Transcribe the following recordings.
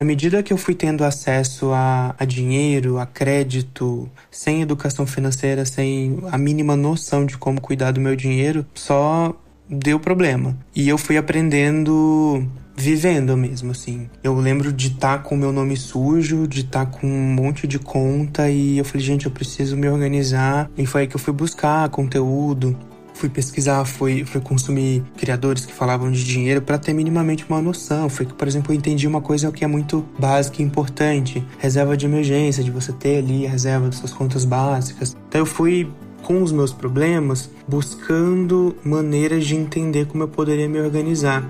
À medida que eu fui tendo acesso a, a, dinheiro, a crédito, sem educação financeira, sem a mínima noção de como cuidar do meu dinheiro, só deu problema. E eu fui aprendendo vivendo mesmo, assim. Eu lembro de estar tá com o meu nome sujo, de estar tá com um monte de conta e eu falei, gente, eu preciso me organizar. E foi aí que eu fui buscar conteúdo, fui pesquisar, fui, fui consumir criadores que falavam de dinheiro para ter minimamente uma noção. Foi que, por exemplo, eu entendi uma coisa que é muito básica e importante: reserva de emergência, de você ter ali a reserva das suas contas básicas. Então eu fui com os meus problemas buscando maneiras de entender como eu poderia me organizar.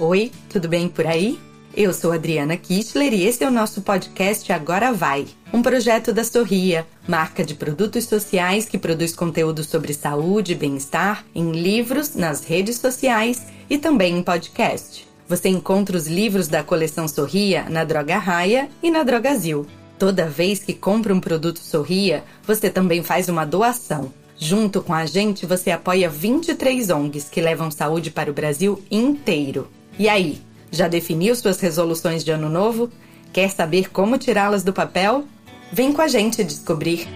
Oi, tudo bem por aí? Eu sou Adriana Kistler e esse é o nosso podcast Agora Vai, um projeto da Sorria, marca de produtos sociais que produz conteúdo sobre saúde e bem-estar em livros, nas redes sociais e também em podcast. Você encontra os livros da coleção Sorria na Droga Raia e na Drogazil. Toda vez que compra um produto Sorria, você também faz uma doação. Junto com a gente, você apoia 23 ONGs que levam saúde para o Brasil inteiro. E aí, já definiu suas resoluções de ano novo? Quer saber como tirá-las do papel? Vem com a gente descobrir!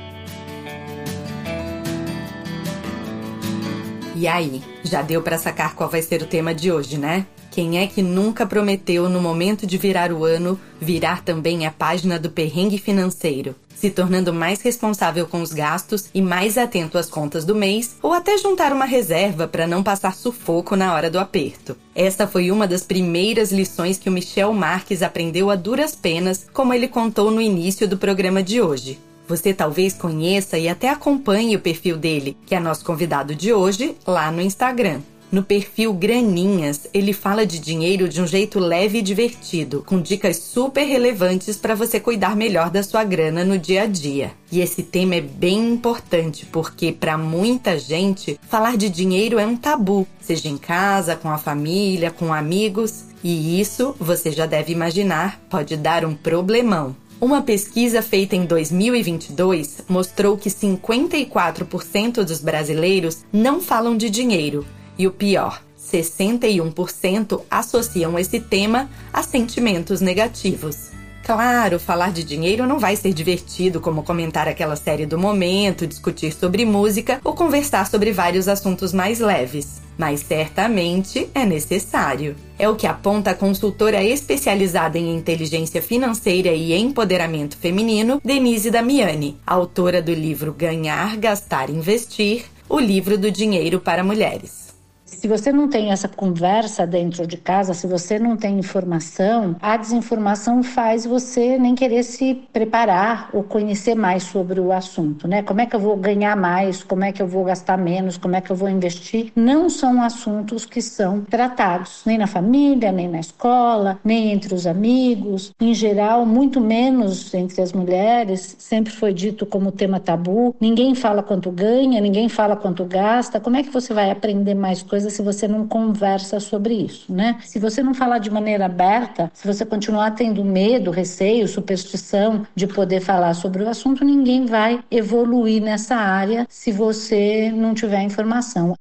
E aí, já deu para sacar qual vai ser o tema de hoje, né? Quem é que nunca prometeu, no momento de virar o ano, virar também a página do perrengue financeiro, se tornando mais responsável com os gastos e mais atento às contas do mês, ou até juntar uma reserva para não passar sufoco na hora do aperto? Essa foi uma das primeiras lições que o Michel Marques aprendeu a duras penas, como ele contou no início do programa de hoje. Você talvez conheça e até acompanhe o perfil dele, que é nosso convidado de hoje, lá no Instagram. No perfil Graninhas, ele fala de dinheiro de um jeito leve e divertido, com dicas super relevantes para você cuidar melhor da sua grana no dia a dia. E esse tema é bem importante porque para muita gente falar de dinheiro é um tabu, seja em casa, com a família, com amigos, e isso, você já deve imaginar, pode dar um problemão. Uma pesquisa feita em 2022 mostrou que 54% dos brasileiros não falam de dinheiro e o pior, 61% associam esse tema a sentimentos negativos. Claro, falar de dinheiro não vai ser divertido como comentar aquela série do momento, discutir sobre música ou conversar sobre vários assuntos mais leves. Mas certamente é necessário. É o que aponta a consultora especializada em inteligência financeira e empoderamento feminino, Denise Damiani, autora do livro Ganhar, Gastar, Investir o livro do dinheiro para mulheres. Se você não tem essa conversa dentro de casa, se você não tem informação, a desinformação faz você nem querer se preparar ou conhecer mais sobre o assunto, né? Como é que eu vou ganhar mais? Como é que eu vou gastar menos? Como é que eu vou investir? Não são assuntos que são tratados nem na família, nem na escola, nem entre os amigos, em geral, muito menos entre as mulheres. Sempre foi dito como tema tabu. Ninguém fala quanto ganha, ninguém fala quanto gasta. Como é que você vai aprender mais coisas? Se você não conversa sobre isso, né? Se você não falar de maneira aberta, se você continuar tendo medo, receio, superstição de poder falar sobre o assunto, ninguém vai evoluir nessa área se você não tiver informação.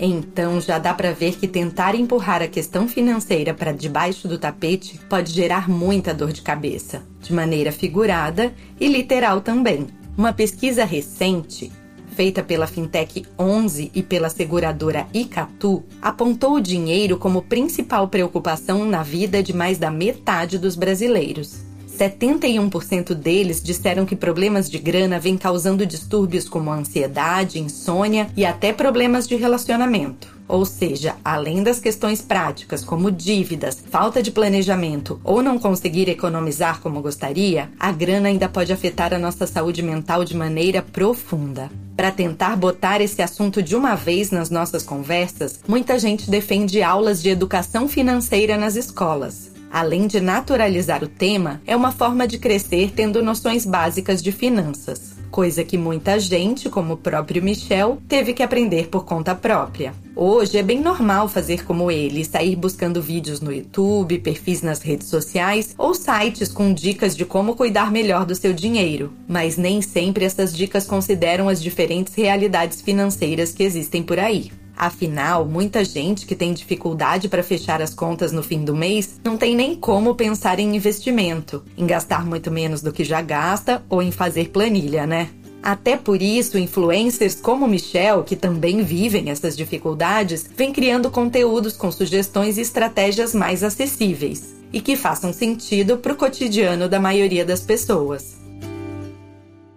Então já dá para ver que tentar empurrar a questão financeira para debaixo do tapete pode gerar muita dor de cabeça, de maneira figurada e literal também. Uma pesquisa recente feita pela Fintech 11 e pela seguradora Icatu, apontou o dinheiro como principal preocupação na vida de mais da metade dos brasileiros. 71% deles disseram que problemas de grana vêm causando distúrbios como ansiedade, insônia e até problemas de relacionamento. Ou seja, além das questões práticas como dívidas, falta de planejamento ou não conseguir economizar como gostaria, a grana ainda pode afetar a nossa saúde mental de maneira profunda. Para tentar botar esse assunto de uma vez nas nossas conversas, muita gente defende aulas de educação financeira nas escolas. Além de naturalizar o tema, é uma forma de crescer tendo noções básicas de finanças. Coisa que muita gente, como o próprio Michel, teve que aprender por conta própria. Hoje é bem normal fazer como ele, sair buscando vídeos no YouTube, perfis nas redes sociais ou sites com dicas de como cuidar melhor do seu dinheiro. Mas nem sempre essas dicas consideram as diferentes realidades financeiras que existem por aí. Afinal, muita gente que tem dificuldade para fechar as contas no fim do mês não tem nem como pensar em investimento, em gastar muito menos do que já gasta ou em fazer planilha, né? Até por isso, influencers como Michel, que também vivem essas dificuldades, vêm criando conteúdos com sugestões e estratégias mais acessíveis e que façam sentido para o cotidiano da maioria das pessoas.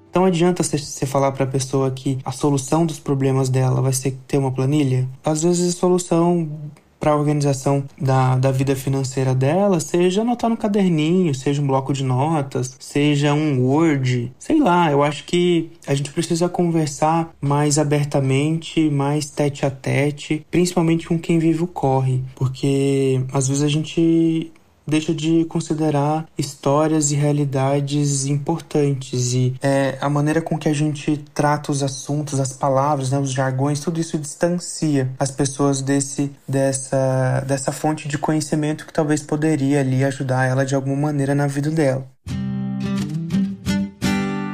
Então adianta você falar para a pessoa que a solução dos problemas dela vai ser ter uma planilha? Às vezes a solução para a organização da, da vida financeira dela, seja anotar no caderninho, seja um bloco de notas, seja um Word, sei lá. Eu acho que a gente precisa conversar mais abertamente, mais tete a tete, principalmente com quem vive o corre, porque às vezes a gente deixa de considerar histórias e realidades importantes e é, a maneira com que a gente trata os assuntos, as palavras, né, os jargões, tudo isso distancia as pessoas desse dessa dessa fonte de conhecimento que talvez poderia ali ajudar ela de alguma maneira na vida dela.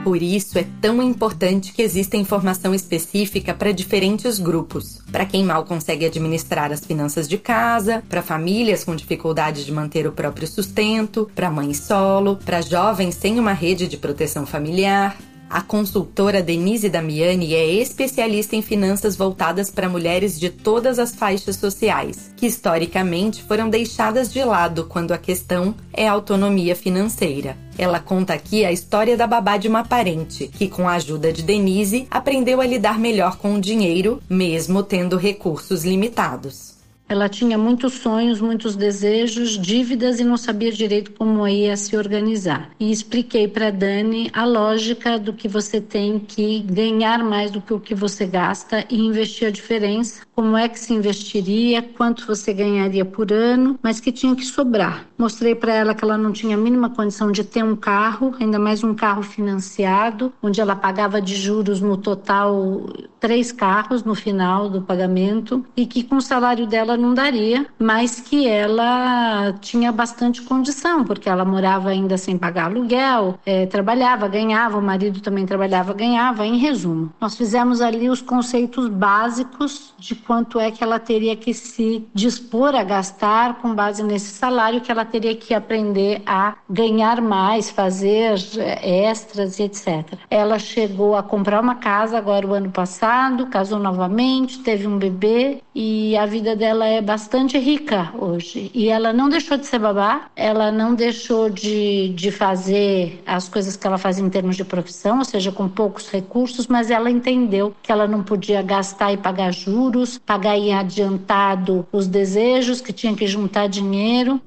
Por isso é tão importante que exista informação específica para diferentes grupos. Para quem mal consegue administrar as finanças de casa, para famílias com dificuldade de manter o próprio sustento, para mães solo, para jovens sem uma rede de proteção familiar, a consultora Denise Damiani é especialista em finanças voltadas para mulheres de todas as faixas sociais, que historicamente foram deixadas de lado quando a questão é a autonomia financeira. Ela conta aqui a história da babá de uma parente, que com a ajuda de Denise aprendeu a lidar melhor com o dinheiro, mesmo tendo recursos limitados. Ela tinha muitos sonhos, muitos desejos, dívidas e não sabia direito como ia se organizar. E expliquei para Dani a lógica do que você tem que ganhar mais do que o que você gasta e investir a diferença. Como é que se investiria, quanto você ganharia por ano, mas que tinha que sobrar. Mostrei para ela que ela não tinha a mínima condição de ter um carro, ainda mais um carro financiado, onde ela pagava de juros no total três carros no final do pagamento e que com o salário dela não daria, mas que ela tinha bastante condição, porque ela morava ainda sem pagar aluguel, é, trabalhava, ganhava, o marido também trabalhava, ganhava. Em resumo, nós fizemos ali os conceitos básicos de quanto é que ela teria que se dispor a gastar com base nesse salário, que ela teria que aprender a ganhar mais, fazer é, extras e etc. Ela chegou a comprar uma casa agora o ano passado, casou novamente, teve um bebê e a vida dela ela é bastante rica hoje. E ela não deixou de ser babá, ela não deixou de, de fazer as coisas que ela fazia em termos de profissão, ou seja, com poucos recursos, mas ela entendeu que ela não podia gastar e pagar juros, pagar em adiantado os desejos, que tinha que juntar dinheiro.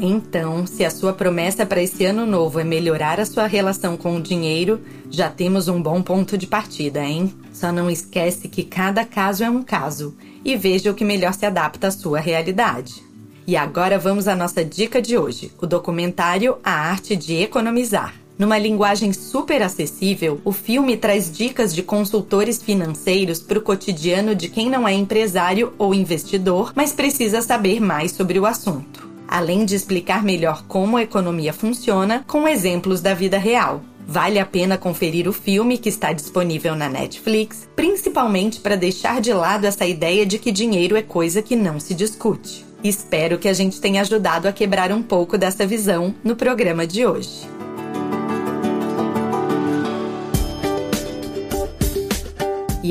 Então, se a sua promessa para esse ano novo é melhorar a sua relação com o dinheiro, já temos um bom ponto de partida, hein? Só não esquece que cada caso é um caso e veja o que melhor se adapta à sua realidade. E agora vamos à nossa dica de hoje: o documentário A Arte de Economizar. Numa linguagem super acessível, o filme traz dicas de consultores financeiros para o cotidiano de quem não é empresário ou investidor, mas precisa saber mais sobre o assunto além de explicar melhor como a economia funciona com exemplos da vida real. Vale a pena conferir o filme que está disponível na Netflix, principalmente para deixar de lado essa ideia de que dinheiro é coisa que não se discute. Espero que a gente tenha ajudado a quebrar um pouco dessa visão no programa de hoje.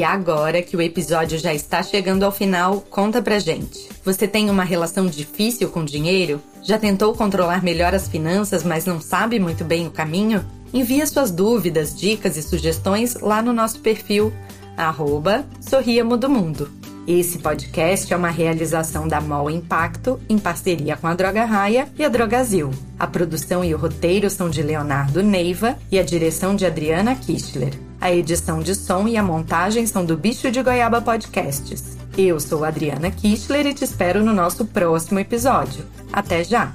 E agora que o episódio já está chegando ao final, conta pra gente. Você tem uma relação difícil com dinheiro? Já tentou controlar melhor as finanças, mas não sabe muito bem o caminho? Envie suas dúvidas, dicas e sugestões lá no nosso perfil, arroba Sorriamo do Mundo. Esse podcast é uma realização da MOL Impacto em parceria com a Droga Raia e a Drogazil. A produção e o roteiro são de Leonardo Neiva e a direção de Adriana Kistler. A edição de som e a montagem são do Bicho de Goiaba Podcasts. Eu sou Adriana Kistler e te espero no nosso próximo episódio. Até já!